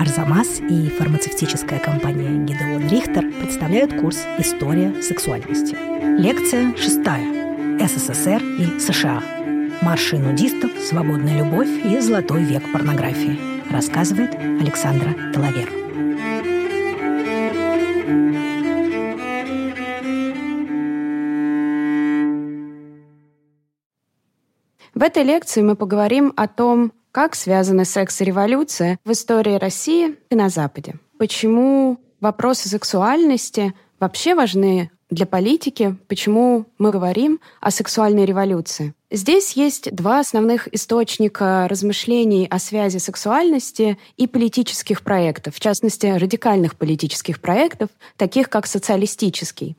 Арзамас и фармацевтическая компания Гидеон Рихтер представляют курс «История сексуальности». Лекция шестая. СССР и США. Марши нудистов, свободная любовь и золотой век порнографии. Рассказывает Александра Талавер. В этой лекции мы поговорим о том, как связаны секс и революция в истории России и на Западе. Почему вопросы сексуальности вообще важны для политики, почему мы говорим о сексуальной революции. Здесь есть два основных источника размышлений о связи сексуальности и политических проектов, в частности, радикальных политических проектов, таких как социалистический.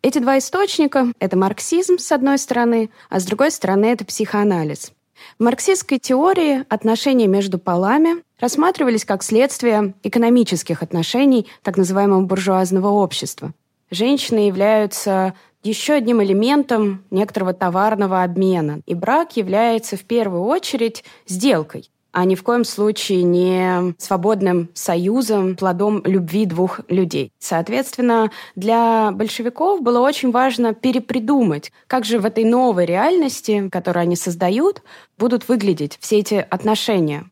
Эти два источника — это марксизм, с одной стороны, а с другой стороны — это психоанализ. В марксистской теории отношения между полами рассматривались как следствие экономических отношений так называемого буржуазного общества. Женщины являются еще одним элементом некоторого товарного обмена, и брак является в первую очередь сделкой а ни в коем случае не свободным союзом, плодом любви двух людей. Соответственно, для большевиков было очень важно перепридумать, как же в этой новой реальности, которую они создают, будут выглядеть все эти отношения.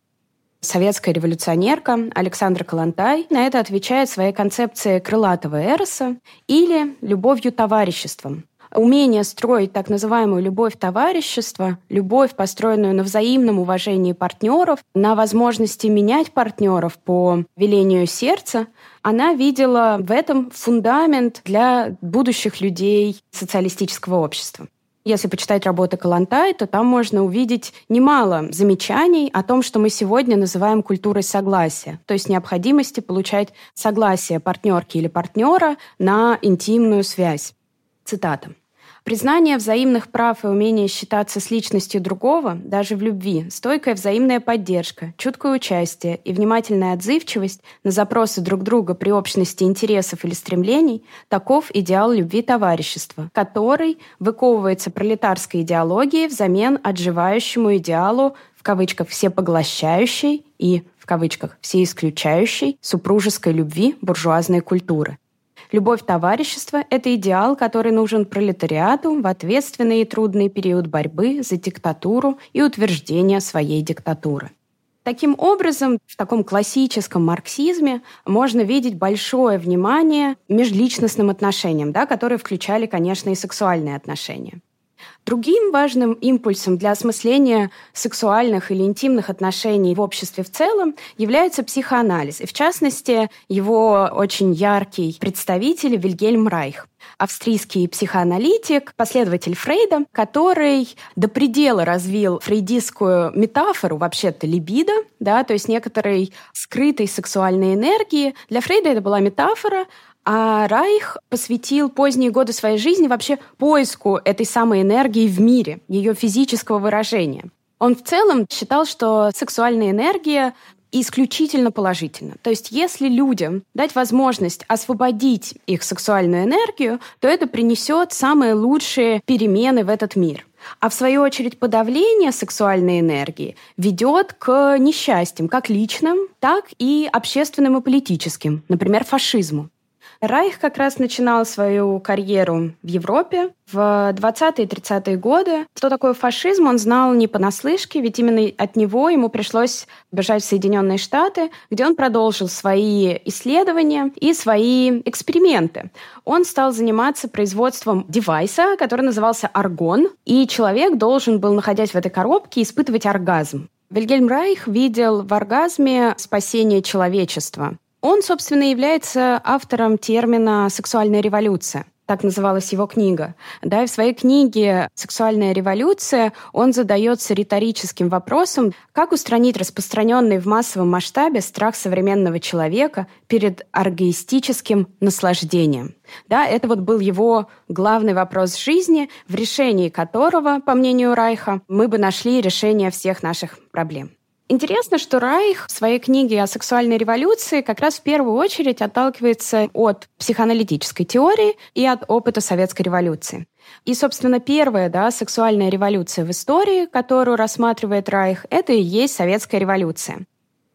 Советская революционерка Александра Калантай на это отвечает своей концепцией крылатого эроса или любовью товариществом умение строить так называемую любовь товарищества, любовь, построенную на взаимном уважении партнеров, на возможности менять партнеров по велению сердца, она видела в этом фундамент для будущих людей социалистического общества. Если почитать работы Калантай, то там можно увидеть немало замечаний о том, что мы сегодня называем культурой согласия, то есть необходимости получать согласие партнерки или партнера на интимную связь. Цитата. Признание взаимных прав и умение считаться с личностью другого, даже в любви, стойкая взаимная поддержка, чуткое участие и внимательная отзывчивость на запросы друг друга при общности интересов или стремлений – таков идеал любви товарищества, который выковывается пролетарской идеологией взамен отживающему идеалу в кавычках «всепоглощающей» и в кавычках «всеисключающей» супружеской любви буржуазной культуры. Любовь товарищества – это идеал, который нужен пролетариату в ответственный и трудный период борьбы за диктатуру и утверждения своей диктатуры. Таким образом, в таком классическом марксизме можно видеть большое внимание межличностным отношениям, да, которые включали, конечно, и сексуальные отношения. Другим важным импульсом для осмысления сексуальных или интимных отношений в обществе в целом является психоанализ, и в частности его очень яркий представитель Вильгельм Райх австрийский психоаналитик, последователь Фрейда, который до предела развил фрейдистскую метафору, вообще-то либидо, да, то есть некоторой скрытой сексуальной энергии. Для Фрейда это была метафора, а Райх посвятил поздние годы своей жизни вообще поиску этой самой энергии в мире, ее физического выражения. Он в целом считал, что сексуальная энергия исключительно положительно. То есть если людям дать возможность освободить их сексуальную энергию, то это принесет самые лучшие перемены в этот мир. А в свою очередь подавление сексуальной энергии ведет к несчастьям, как личным, так и общественным и политическим, например, фашизму. Райх как раз начинал свою карьеру в Европе в 20-е и 30-е годы. Что такое фашизм, он знал не понаслышке, ведь именно от него ему пришлось бежать в Соединенные Штаты, где он продолжил свои исследования и свои эксперименты. Он стал заниматься производством девайса, который назывался аргон, и человек должен был, находясь в этой коробке, испытывать оргазм. Вильгельм Райх видел в оргазме спасение человечества. Он, собственно, является автором термина «сексуальная революция» так называлась его книга. Да, и в своей книге «Сексуальная революция» он задается риторическим вопросом, как устранить распространенный в массовом масштабе страх современного человека перед оргоистическим наслаждением. Да, это вот был его главный вопрос жизни, в решении которого, по мнению Райха, мы бы нашли решение всех наших проблем. Интересно, что Райх в своей книге о сексуальной революции как раз в первую очередь отталкивается от психоаналитической теории и от опыта советской революции. И, собственно, первая да, сексуальная революция в истории, которую рассматривает Райх, это и есть советская революция.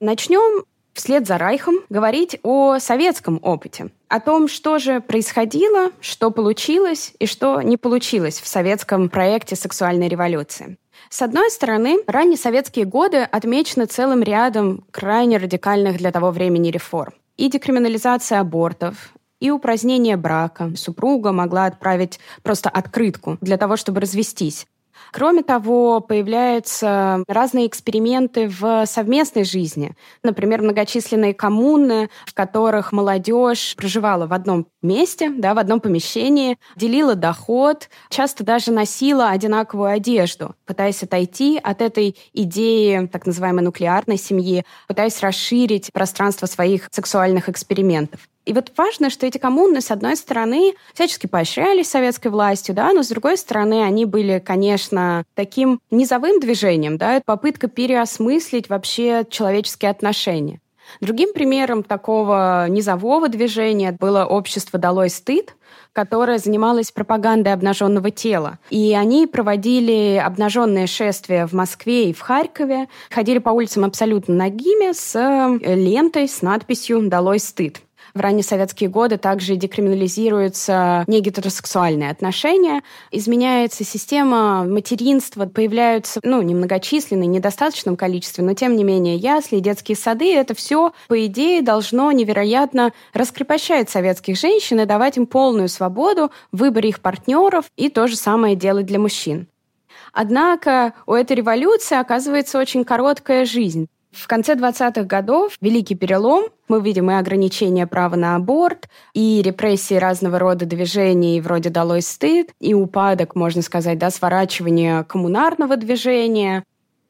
Начнем вслед за Райхом говорить о советском опыте, о том, что же происходило, что получилось и что не получилось в советском проекте сексуальной революции. С одной стороны, ранние советские годы отмечены целым рядом крайне радикальных для того времени реформ. И декриминализация абортов, и упразднение брака. Супруга могла отправить просто открытку для того, чтобы развестись. Кроме того, появляются разные эксперименты в совместной жизни. Например, многочисленные коммуны, в которых молодежь проживала в одном месте, да, в одном помещении, делила доход, часто даже носила одинаковую одежду, пытаясь отойти от этой идеи так называемой нуклеарной семьи, пытаясь расширить пространство своих сексуальных экспериментов. И вот важно, что эти коммуны, с одной стороны, всячески поощрялись советской властью, да, но с другой стороны, они были, конечно, таким низовым движением, да, это попытка переосмыслить вообще человеческие отношения. Другим примером такого низового движения было общество «Долой стыд», которое занималось пропагандой обнаженного тела. И они проводили обнаженные шествия в Москве и в Харькове, ходили по улицам абсолютно нагими с лентой с надписью «Долой стыд». В ранние советские годы также декриминализируются негетеросексуальные отношения, изменяется система материнства, появляются, ну, немногочисленные, недостаточном количестве, но тем не менее ясли, детские сады, это все, по идее, должно невероятно раскрепощать советских женщин и давать им полную свободу в выборе их партнеров и то же самое делать для мужчин. Однако у этой революции оказывается очень короткая жизнь. В конце 20-х годов великий перелом. Мы видим и ограничения права на аборт, и репрессии разного рода движений вроде «Долой стыд», и упадок, можно сказать, да, сворачивание коммунарного движения.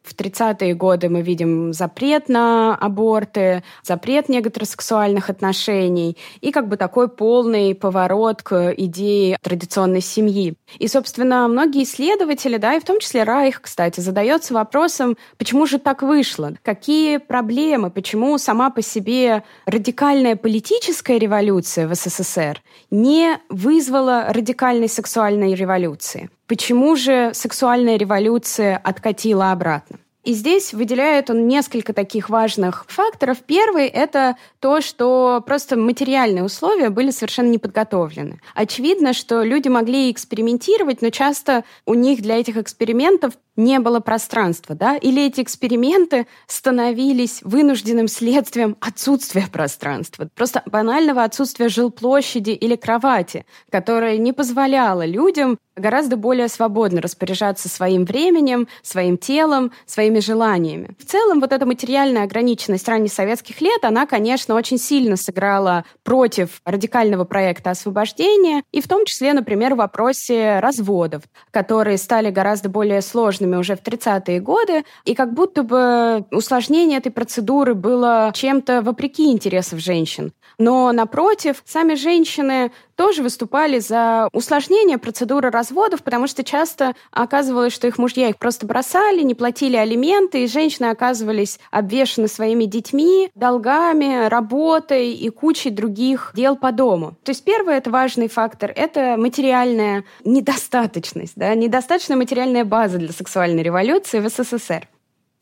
В 30-е годы мы видим запрет на аборты, запрет негетеросексуальных отношений и как бы такой полный поворот к идее традиционной семьи. И, собственно, многие исследователи, да, и в том числе Райх, кстати, задается вопросом, почему же так вышло? Какие проблемы? Почему сама по себе радикальная политическая революция в СССР не вызвала радикальной сексуальной революции? Почему же сексуальная революция откатила обратно? И здесь выделяет он несколько таких важных факторов. Первый — это то, что просто материальные условия были совершенно не подготовлены. Очевидно, что люди могли экспериментировать, но часто у них для этих экспериментов не было пространства, да, или эти эксперименты становились вынужденным следствием отсутствия пространства, просто банального отсутствия жилплощади или кровати, которое не позволяло людям гораздо более свободно распоряжаться своим временем, своим телом, своими желаниями. В целом, вот эта материальная ограниченность ранних советских лет, она, конечно, очень сильно сыграла против радикального проекта освобождения, и в том числе, например, в вопросе разводов, которые стали гораздо более сложными женщинами уже в 30-е годы, и как будто бы усложнение этой процедуры было чем-то вопреки интересов женщин. Но, напротив, сами женщины тоже выступали за усложнение процедуры разводов, потому что часто оказывалось, что их мужья их просто бросали, не платили алименты, и женщины оказывались обвешаны своими детьми, долгами, работой и кучей других дел по дому. То есть первый это важный фактор, это материальная недостаточность, да, недостаточная материальная база для сексуальной революции в СССР.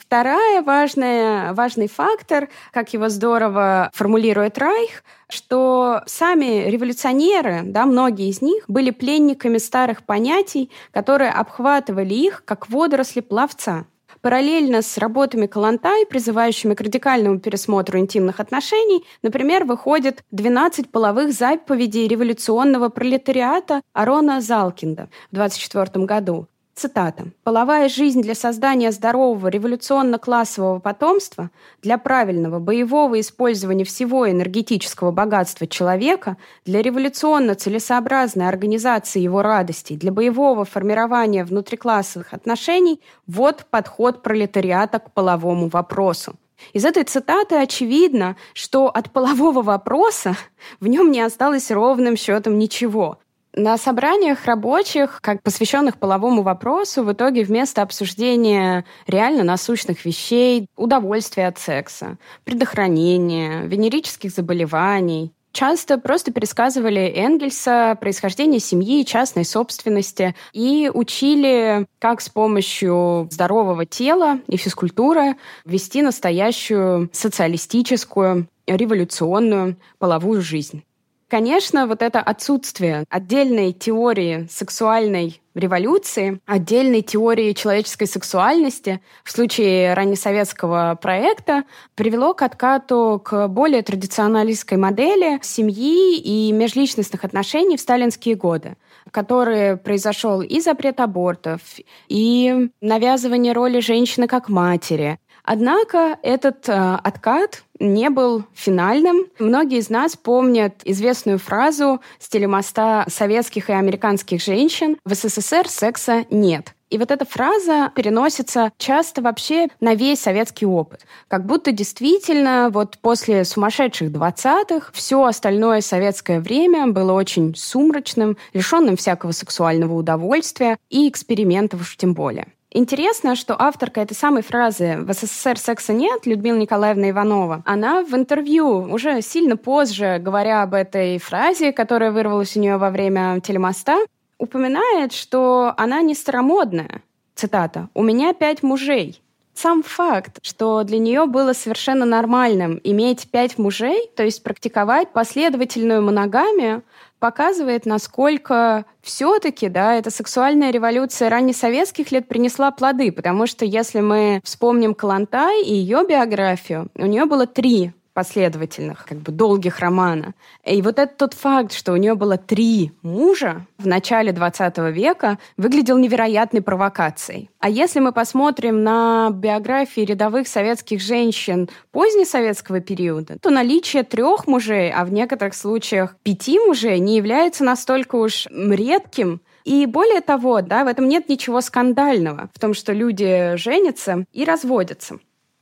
Вторая важная, важный фактор, как его здорово формулирует Райх, что сами революционеры, да, многие из них, были пленниками старых понятий, которые обхватывали их, как водоросли пловца. Параллельно с работами Калантай, призывающими к радикальному пересмотру интимных отношений, например, выходит 12 половых заповедей революционного пролетариата Арона Залкинда в 24 году. Цитата. «Половая жизнь для создания здорового революционно-классового потомства, для правильного боевого использования всего энергетического богатства человека, для революционно-целесообразной организации его радостей, для боевого формирования внутриклассовых отношений – вот подход пролетариата к половому вопросу». Из этой цитаты очевидно, что от полового вопроса в нем не осталось ровным счетом ничего. На собраниях рабочих, как посвященных половому вопросу, в итоге вместо обсуждения реально насущных вещей, удовольствия от секса, предохранения, венерических заболеваний, часто просто пересказывали Энгельса, происхождение семьи, частной собственности и учили, как с помощью здорового тела и физкультуры вести настоящую социалистическую, революционную половую жизнь. Конечно, вот это отсутствие отдельной теории сексуальной революции, отдельной теории человеческой сексуальности в случае раннесоветского проекта привело к откату к более традиционалистской модели семьи и межличностных отношений в сталинские годы который произошел и запрет абортов, и навязывание роли женщины как матери, Однако этот э, откат не был финальным. Многие из нас помнят известную фразу с телемоста советских и американских женщин «В СССР секса нет». И вот эта фраза переносится часто вообще на весь советский опыт. Как будто действительно вот после сумасшедших 20-х все остальное советское время было очень сумрачным, лишенным всякого сексуального удовольствия и экспериментов уж тем более. Интересно, что авторка этой самой фразы «В СССР секса нет» Людмила Николаевна Иванова, она в интервью уже сильно позже, говоря об этой фразе, которая вырвалась у нее во время телемоста, упоминает, что она не старомодная. Цитата. «У меня пять мужей». Сам факт, что для нее было совершенно нормальным иметь пять мужей, то есть практиковать последовательную моногамию, показывает, насколько все-таки да, эта сексуальная революция раннесоветских лет принесла плоды, потому что если мы вспомним Калантай и ее биографию, у нее было три последовательных, как бы долгих романа. И вот этот тот факт, что у нее было три мужа в начале 20 века, выглядел невероятной провокацией. А если мы посмотрим на биографии рядовых советских женщин позднесоветского периода, то наличие трех мужей, а в некоторых случаях пяти мужей, не является настолько уж редким, и более того, да, в этом нет ничего скандального, в том, что люди женятся и разводятся.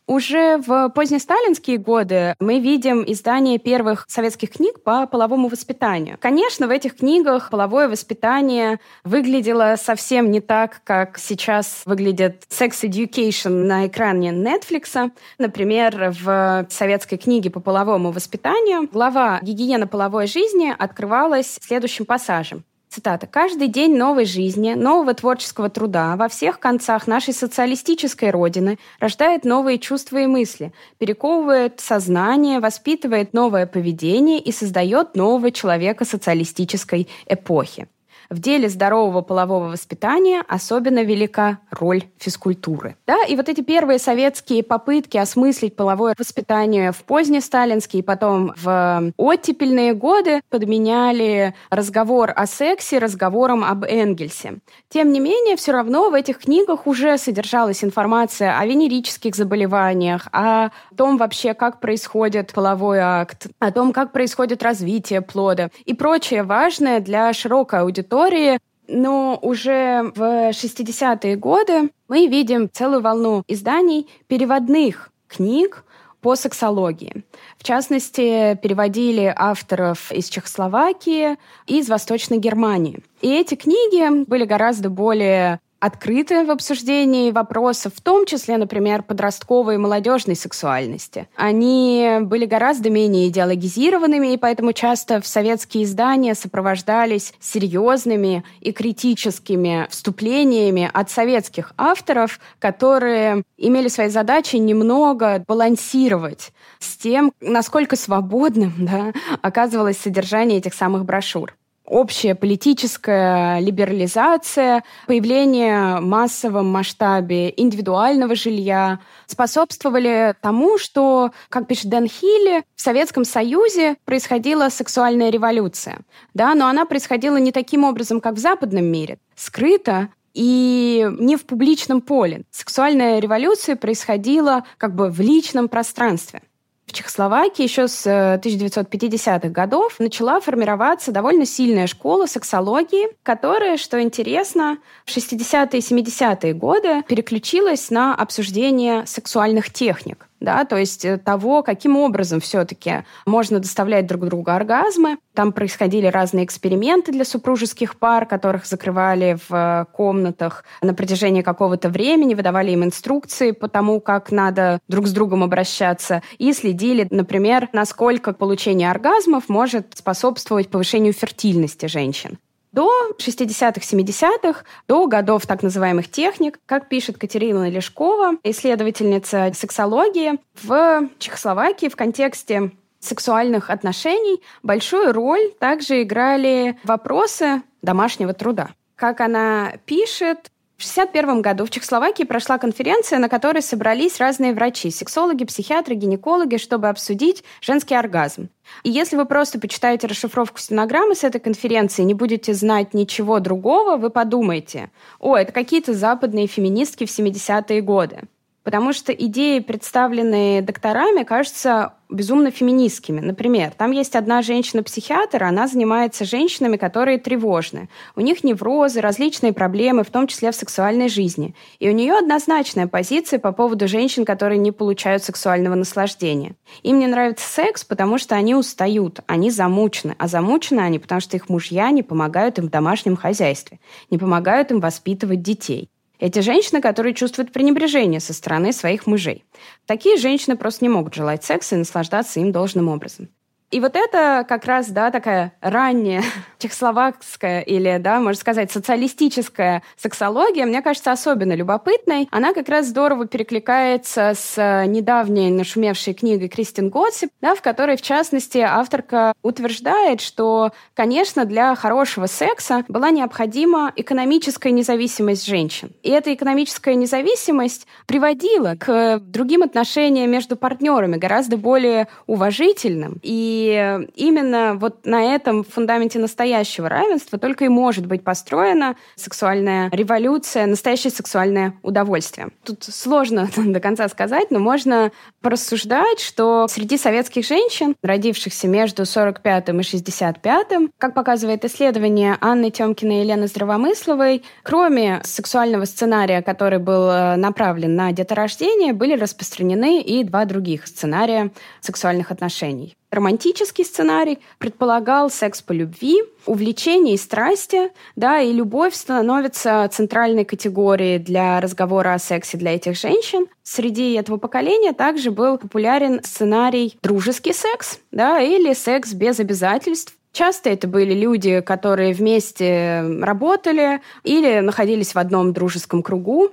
Уже в позднесталинские годы мы видим издание первых советских книг по половому воспитанию. Конечно, в этих книгах половое воспитание выглядело совсем не так, как сейчас выглядит Sex Education на экране Netflix. Например, в советской книге по половому воспитанию глава «Гигиена половой жизни» открывалась следующим пассажем. Цитата. «Каждый день новой жизни, нового творческого труда во всех концах нашей социалистической родины рождает новые чувства и мысли, перековывает сознание, воспитывает новое поведение и создает нового человека социалистической эпохи. В деле здорового полового воспитания особенно велика роль физкультуры. Да, и вот эти первые советские попытки осмыслить половое воспитание в поздние сталинские, потом в оттепельные годы подменяли разговор о сексе разговором об Энгельсе. Тем не менее, все равно в этих книгах уже содержалась информация о венерических заболеваниях, о том вообще, как происходит половой акт, о том, как происходит развитие плода и прочее важное для широкой аудитории истории, но уже в 60-е годы мы видим целую волну изданий переводных книг по сексологии. В частности, переводили авторов из Чехословакии и из Восточной Германии. И эти книги были гораздо более открыты в обсуждении вопросов, в том числе, например, подростковой и молодежной сексуальности. Они были гораздо менее идеологизированными, и поэтому часто в советские издания сопровождались серьезными и критическими вступлениями от советских авторов, которые имели своей задачей немного балансировать с тем, насколько свободным да, оказывалось содержание этих самых брошюр общая политическая либерализация, появление в массовом масштабе индивидуального жилья способствовали тому, что, как пишет Дэн Хилли, в Советском Союзе происходила сексуальная революция. Да, но она происходила не таким образом, как в западном мире. Скрыто, и не в публичном поле. Сексуальная революция происходила как бы в личном пространстве. В Чехословакии еще с 1950-х э, годов начала формироваться довольно сильная школа сексологии, которая, что интересно, в 60-е и 70-е годы переключилась на обсуждение сексуальных техник. Да, то есть э, того, каким образом все-таки можно доставлять друг другу оргазмы. Там происходили разные эксперименты для супружеских пар, которых закрывали в э, комнатах на протяжении какого-то времени, выдавали им инструкции по тому, как надо друг с другом обращаться, и следили, например, насколько получение оргазмов может способствовать повышению фертильности женщин до 60-х, 70-х, до годов так называемых техник, как пишет Катерина Лешкова, исследовательница сексологии, в Чехословакии в контексте сексуальных отношений большую роль также играли вопросы домашнего труда. Как она пишет, в 1961 году в Чехословакии прошла конференция, на которой собрались разные врачи, сексологи, психиатры, гинекологи, чтобы обсудить женский оргазм. И если вы просто почитаете расшифровку стенограммы с этой конференции, не будете знать ничего другого, вы подумаете, о, это какие-то западные феминистки в 70-е годы потому что идеи, представленные докторами, кажутся безумно феминистскими. Например, там есть одна женщина-психиатр, она занимается женщинами, которые тревожны. У них неврозы, различные проблемы, в том числе в сексуальной жизни. И у нее однозначная позиция по поводу женщин, которые не получают сексуального наслаждения. Им не нравится секс, потому что они устают, они замучены. А замучены они, потому что их мужья не помогают им в домашнем хозяйстве, не помогают им воспитывать детей. Эти женщины, которые чувствуют пренебрежение со стороны своих мужей. Такие женщины просто не могут желать секса и наслаждаться им должным образом. И вот это как раз, да, такая ранняя чехословакская или, да, можно сказать, социалистическая сексология, мне кажется, особенно любопытной. Она как раз здорово перекликается с недавней нашумевшей книгой Кристин Готсип, да, в которой, в частности, авторка утверждает, что, конечно, для хорошего секса была необходима экономическая независимость женщин. И эта экономическая независимость приводила к другим отношениям между партнерами, гораздо более уважительным и и именно вот на этом фундаменте настоящего равенства только и может быть построена сексуальная революция, настоящее сексуальное удовольствие. Тут сложно до конца сказать, но можно порассуждать, что среди советских женщин, родившихся между 45 и 65, как показывает исследование Анны Тёмкиной и Елены Здравомысловой, кроме сексуального сценария, который был э, направлен на деторождение, были распространены и два других сценария сексуальных отношений. Романтический сценарий предполагал секс по любви, увлечение и страсти, да, и любовь становится центральной категорией для разговора о сексе для этих женщин. Среди этого поколения также был популярен сценарий дружеский секс, да, или секс без обязательств, Часто это были люди, которые вместе работали или находились в одном дружеском кругу.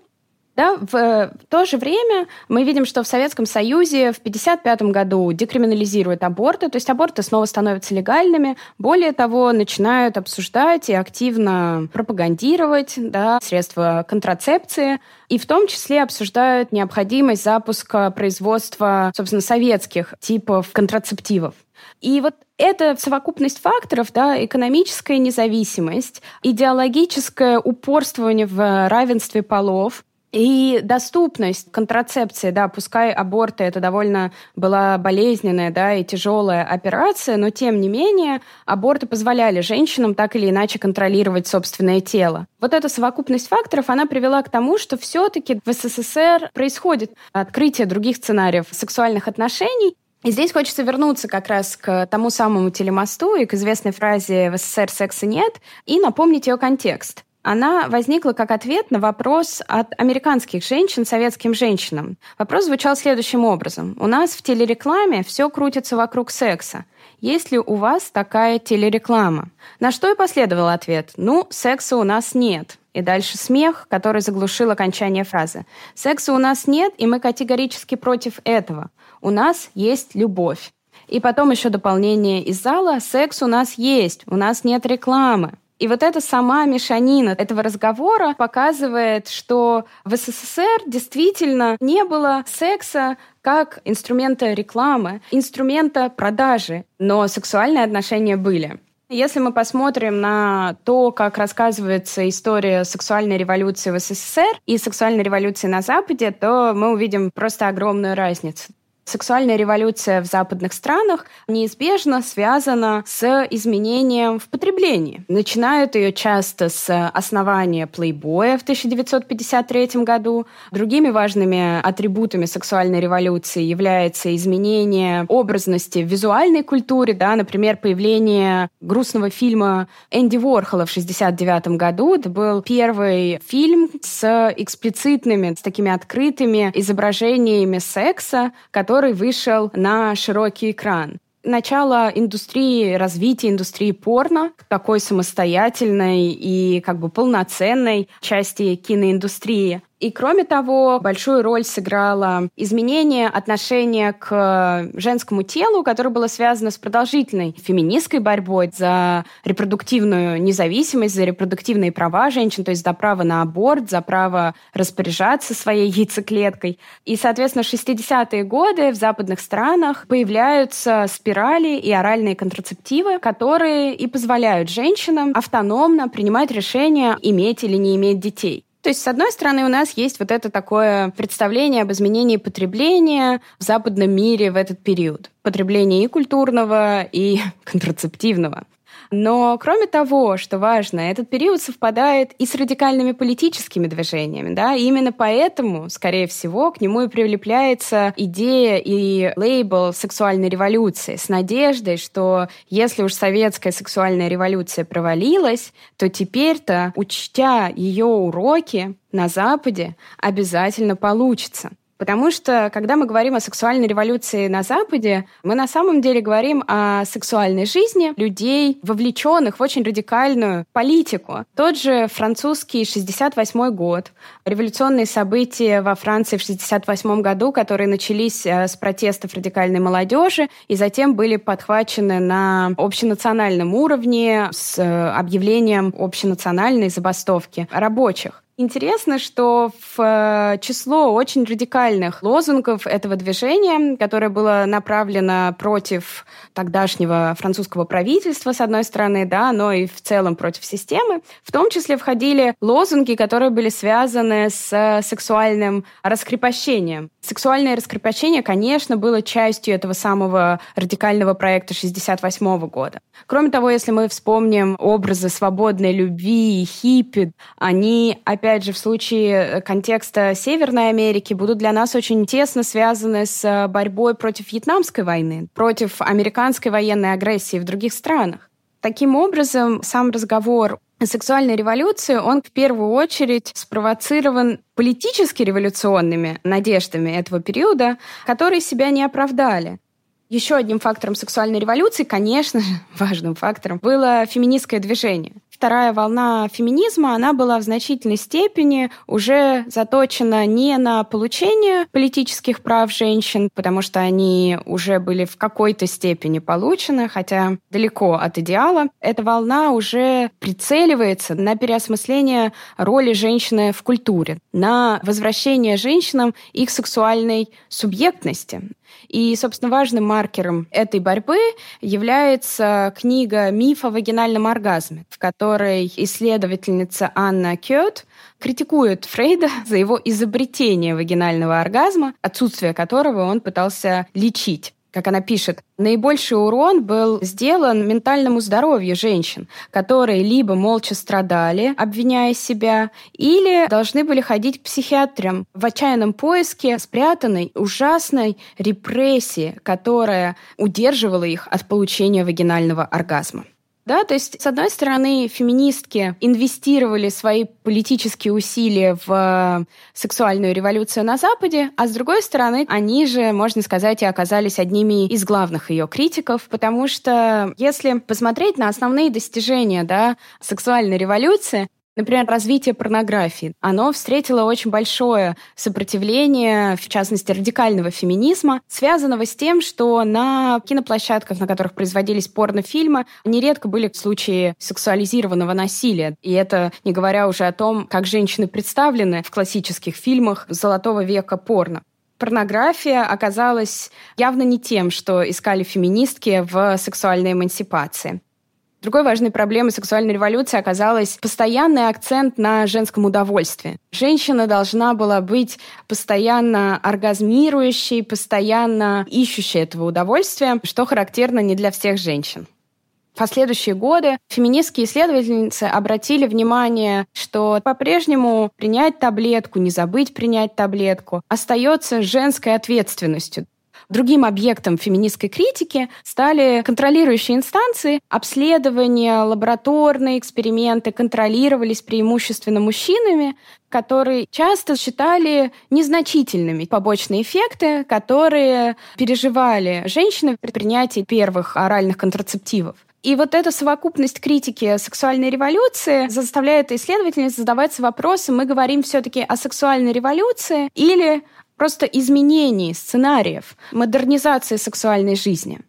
Да, в, в то же время мы видим, что в Советском Союзе в 1955 году декриминализируют аборты, то есть аборты снова становятся легальными. Более того, начинают обсуждать и активно пропагандировать да, средства контрацепции, и в том числе обсуждают необходимость запуска производства, собственно, советских типов контрацептивов. И вот это совокупность факторов, да, экономическая независимость, идеологическое упорствование в равенстве полов, и доступность контрацепции, да, пускай аборты это довольно была болезненная, да, и тяжелая операция, но тем не менее аборты позволяли женщинам так или иначе контролировать собственное тело. Вот эта совокупность факторов, она привела к тому, что все-таки в СССР происходит открытие других сценариев сексуальных отношений, и здесь хочется вернуться как раз к тому самому телемосту и к известной фразе «в СССР секса нет» и напомнить ее контекст она возникла как ответ на вопрос от американских женщин советским женщинам. Вопрос звучал следующим образом. У нас в телерекламе все крутится вокруг секса. Есть ли у вас такая телереклама? На что и последовал ответ. Ну, секса у нас нет. И дальше смех, который заглушил окончание фразы. Секса у нас нет, и мы категорически против этого. У нас есть любовь. И потом еще дополнение из зала. Секс у нас есть, у нас нет рекламы. И вот эта сама мешанина этого разговора показывает, что в СССР действительно не было секса как инструмента рекламы, инструмента продажи, но сексуальные отношения были. Если мы посмотрим на то, как рассказывается история сексуальной революции в СССР и сексуальной революции на Западе, то мы увидим просто огромную разницу. Сексуальная революция в западных странах неизбежно связана с изменением в потреблении. Начинают ее часто с основания плейбоя в 1953 году. Другими важными атрибутами сексуальной революции является изменение образности в визуальной культуре, да, например, появление грустного фильма Энди Ворхола в 1969 году. Это был первый фильм с эксплицитными, с такими открытыми изображениями секса, который который вышел на широкий экран начало индустрии, развития индустрии порно, такой самостоятельной и как бы полноценной части киноиндустрии. И кроме того, большую роль сыграло изменение отношения к женскому телу, которое было связано с продолжительной феминистской борьбой за репродуктивную независимость, за репродуктивные права женщин, то есть за право на аборт, за право распоряжаться своей яйцеклеткой. И, соответственно, в 60-е годы в западных странах появляются спирали и оральные контрацептивы, которые и позволяют женщинам автономно принимать решение, иметь или не иметь детей. То есть, с одной стороны, у нас есть вот это такое представление об изменении потребления в западном мире в этот период. Потребление и культурного, и контрацептивного. Но кроме того, что важно, этот период совпадает и с радикальными политическими движениями. Да? И именно поэтому, скорее всего, к нему и прилепляется идея и лейбл сексуальной революции с надеждой, что если уж советская сексуальная революция провалилась, то теперь-то, учтя ее уроки на Западе, обязательно получится. Потому что, когда мы говорим о сексуальной революции на Западе, мы на самом деле говорим о сексуальной жизни людей, вовлеченных в очень радикальную политику. Тот же французский 68 год, революционные события во Франции в 68 году, которые начались э, с протестов радикальной молодежи и затем были подхвачены на общенациональном уровне с э, объявлением общенациональной забастовки рабочих. Интересно, что в э, число очень радикальных лозунгов этого движения, которое было направлено против тогдашнего французского правительства, с одной стороны, да, но и в целом против системы, в том числе входили лозунги, которые были связаны с сексуальным раскрепощением. Сексуальное раскрепощение, конечно, было частью этого самого радикального проекта 68 года. Кроме того, если мы вспомним образы свободной любви и хиппи, они, опять же, в случае контекста Северной Америки будут для нас очень тесно связаны с борьбой против Вьетнамской войны, против американской военной агрессии в других странах. Таким образом, сам разговор сексуальной революции, он в первую очередь спровоцирован политически революционными надеждами этого периода, которые себя не оправдали. Еще одним фактором сексуальной революции, конечно же, важным фактором, было феминистское движение. Вторая волна феминизма, она была в значительной степени уже заточена не на получение политических прав женщин, потому что они уже были в какой-то степени получены, хотя далеко от идеала. Эта волна уже прицеливается на переосмысление роли женщины в культуре, на возвращение женщинам их сексуальной субъектности. И, собственно, важным маркером этой борьбы является книга «Миф о вагинальном оргазме», в которой исследовательница Анна Кёт критикует Фрейда за его изобретение вагинального оргазма, отсутствие которого он пытался лечить как она пишет, наибольший урон был сделан ментальному здоровью женщин, которые либо молча страдали, обвиняя себя, или должны были ходить к психиатрам в отчаянном поиске спрятанной ужасной репрессии, которая удерживала их от получения вагинального оргазма. Да, то есть, с одной стороны, феминистки инвестировали свои политические усилия в сексуальную революцию на Западе, а с другой стороны, они же, можно сказать, и оказались одними из главных ее критиков, потому что если посмотреть на основные достижения да, сексуальной революции, Например, развитие порнографии. Оно встретило очень большое сопротивление, в частности, радикального феминизма, связанного с тем, что на киноплощадках, на которых производились порнофильмы, нередко были случаи сексуализированного насилия. И это не говоря уже о том, как женщины представлены в классических фильмах золотого века порно порнография оказалась явно не тем, что искали феминистки в сексуальной эмансипации. Другой важной проблемой сексуальной революции оказалась постоянный акцент на женском удовольствии. Женщина должна была быть постоянно оргазмирующей, постоянно ищущей этого удовольствия, что характерно не для всех женщин. В последующие годы феминистские исследовательницы обратили внимание, что по-прежнему принять таблетку, не забыть принять таблетку, остается женской ответственностью. Другим объектом феминистской критики стали контролирующие инстанции. Обследования, лабораторные эксперименты контролировались преимущественно мужчинами, которые часто считали незначительными побочные эффекты, которые переживали женщины при принятии первых оральных контрацептивов. И вот эта совокупность критики сексуальной революции заставляет исследовательниц задаваться вопросом, мы говорим все-таки о сексуальной революции или просто изменении сценариев, модернизации сексуальной жизни.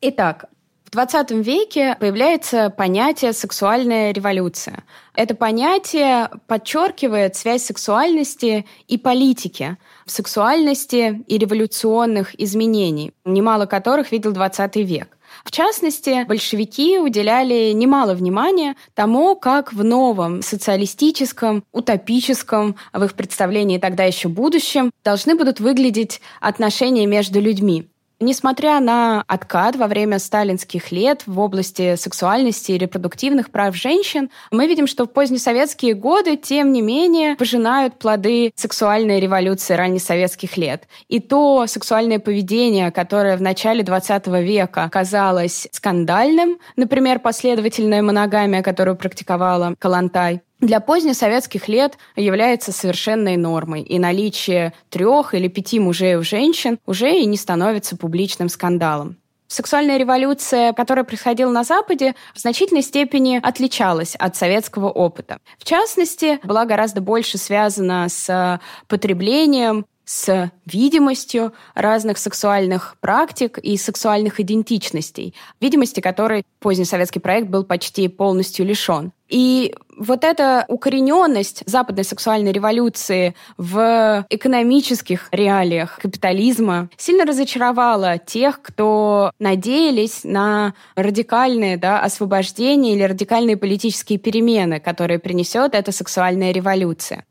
Итак, в 20 веке появляется понятие «сексуальная революция». Это понятие подчеркивает связь сексуальности и политики, сексуальности и революционных изменений, немало которых видел 20 век. В частности, большевики уделяли немало внимания тому, как в новом социалистическом, утопическом, в их представлении тогда еще будущем, должны будут выглядеть отношения между людьми. Несмотря на откат во время сталинских лет в области сексуальности и репродуктивных прав женщин, мы видим, что в позднесоветские годы, тем не менее, пожинают плоды сексуальной революции раннесоветских лет. И то сексуальное поведение, которое в начале 20 века казалось скандальным, например, последовательная моногамия, которую практиковала Калантай, для позднесоветских лет является совершенной нормой, и наличие трех или пяти мужей у женщин уже и не становится публичным скандалом. Сексуальная революция, которая происходила на Западе, в значительной степени отличалась от советского опыта. В частности, была гораздо больше связана с потреблением с видимостью разных сексуальных практик и сексуальных идентичностей, видимости которой поздний советский проект был почти полностью лишен. И вот эта укорененность западной сексуальной революции в экономических реалиях капитализма сильно разочаровала тех, кто надеялись на радикальные да, освобождения или радикальные политические перемены, которые принесет эта сексуальная революция.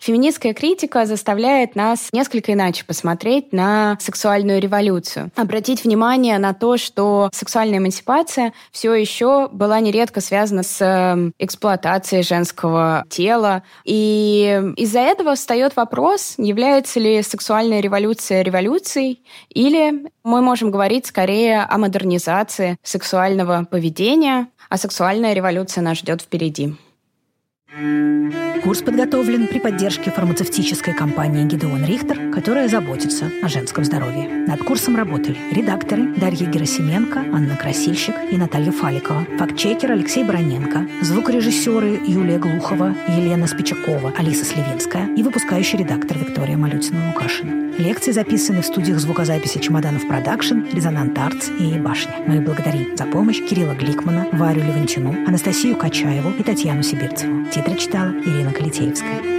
Феминистская критика заставляет нас несколько иначе посмотреть на сексуальную революцию. Обратить внимание на то, что сексуальная эмансипация все еще была нередко связана с эм, эксплуатацией женского тела. И из-за этого встает вопрос, является ли сексуальная революция революцией, или мы можем говорить скорее о модернизации сексуального поведения, а сексуальная революция нас ждет впереди. Курс подготовлен при поддержке фармацевтической компании «Гидеон Рихтер», которая заботится о женском здоровье. Над курсом работали редакторы Дарья Герасименко, Анна Красильщик и Наталья Фаликова, фактчекер Алексей Броненко, звукорежиссеры Юлия Глухова, Елена Спичакова, Алиса Сливинская и выпускающий редактор Виктория Малютина-Лукашина. Лекции записаны в студиях звукозаписи «Чемоданов Продакшн», «Resonant Arts» и «Башня». Мы благодарим за помощь Кирилла Гликмана, Варю Левантину, Анастасию Качаеву и Татьяну Сибирцеву. Титры читала Ирина Калитеевская.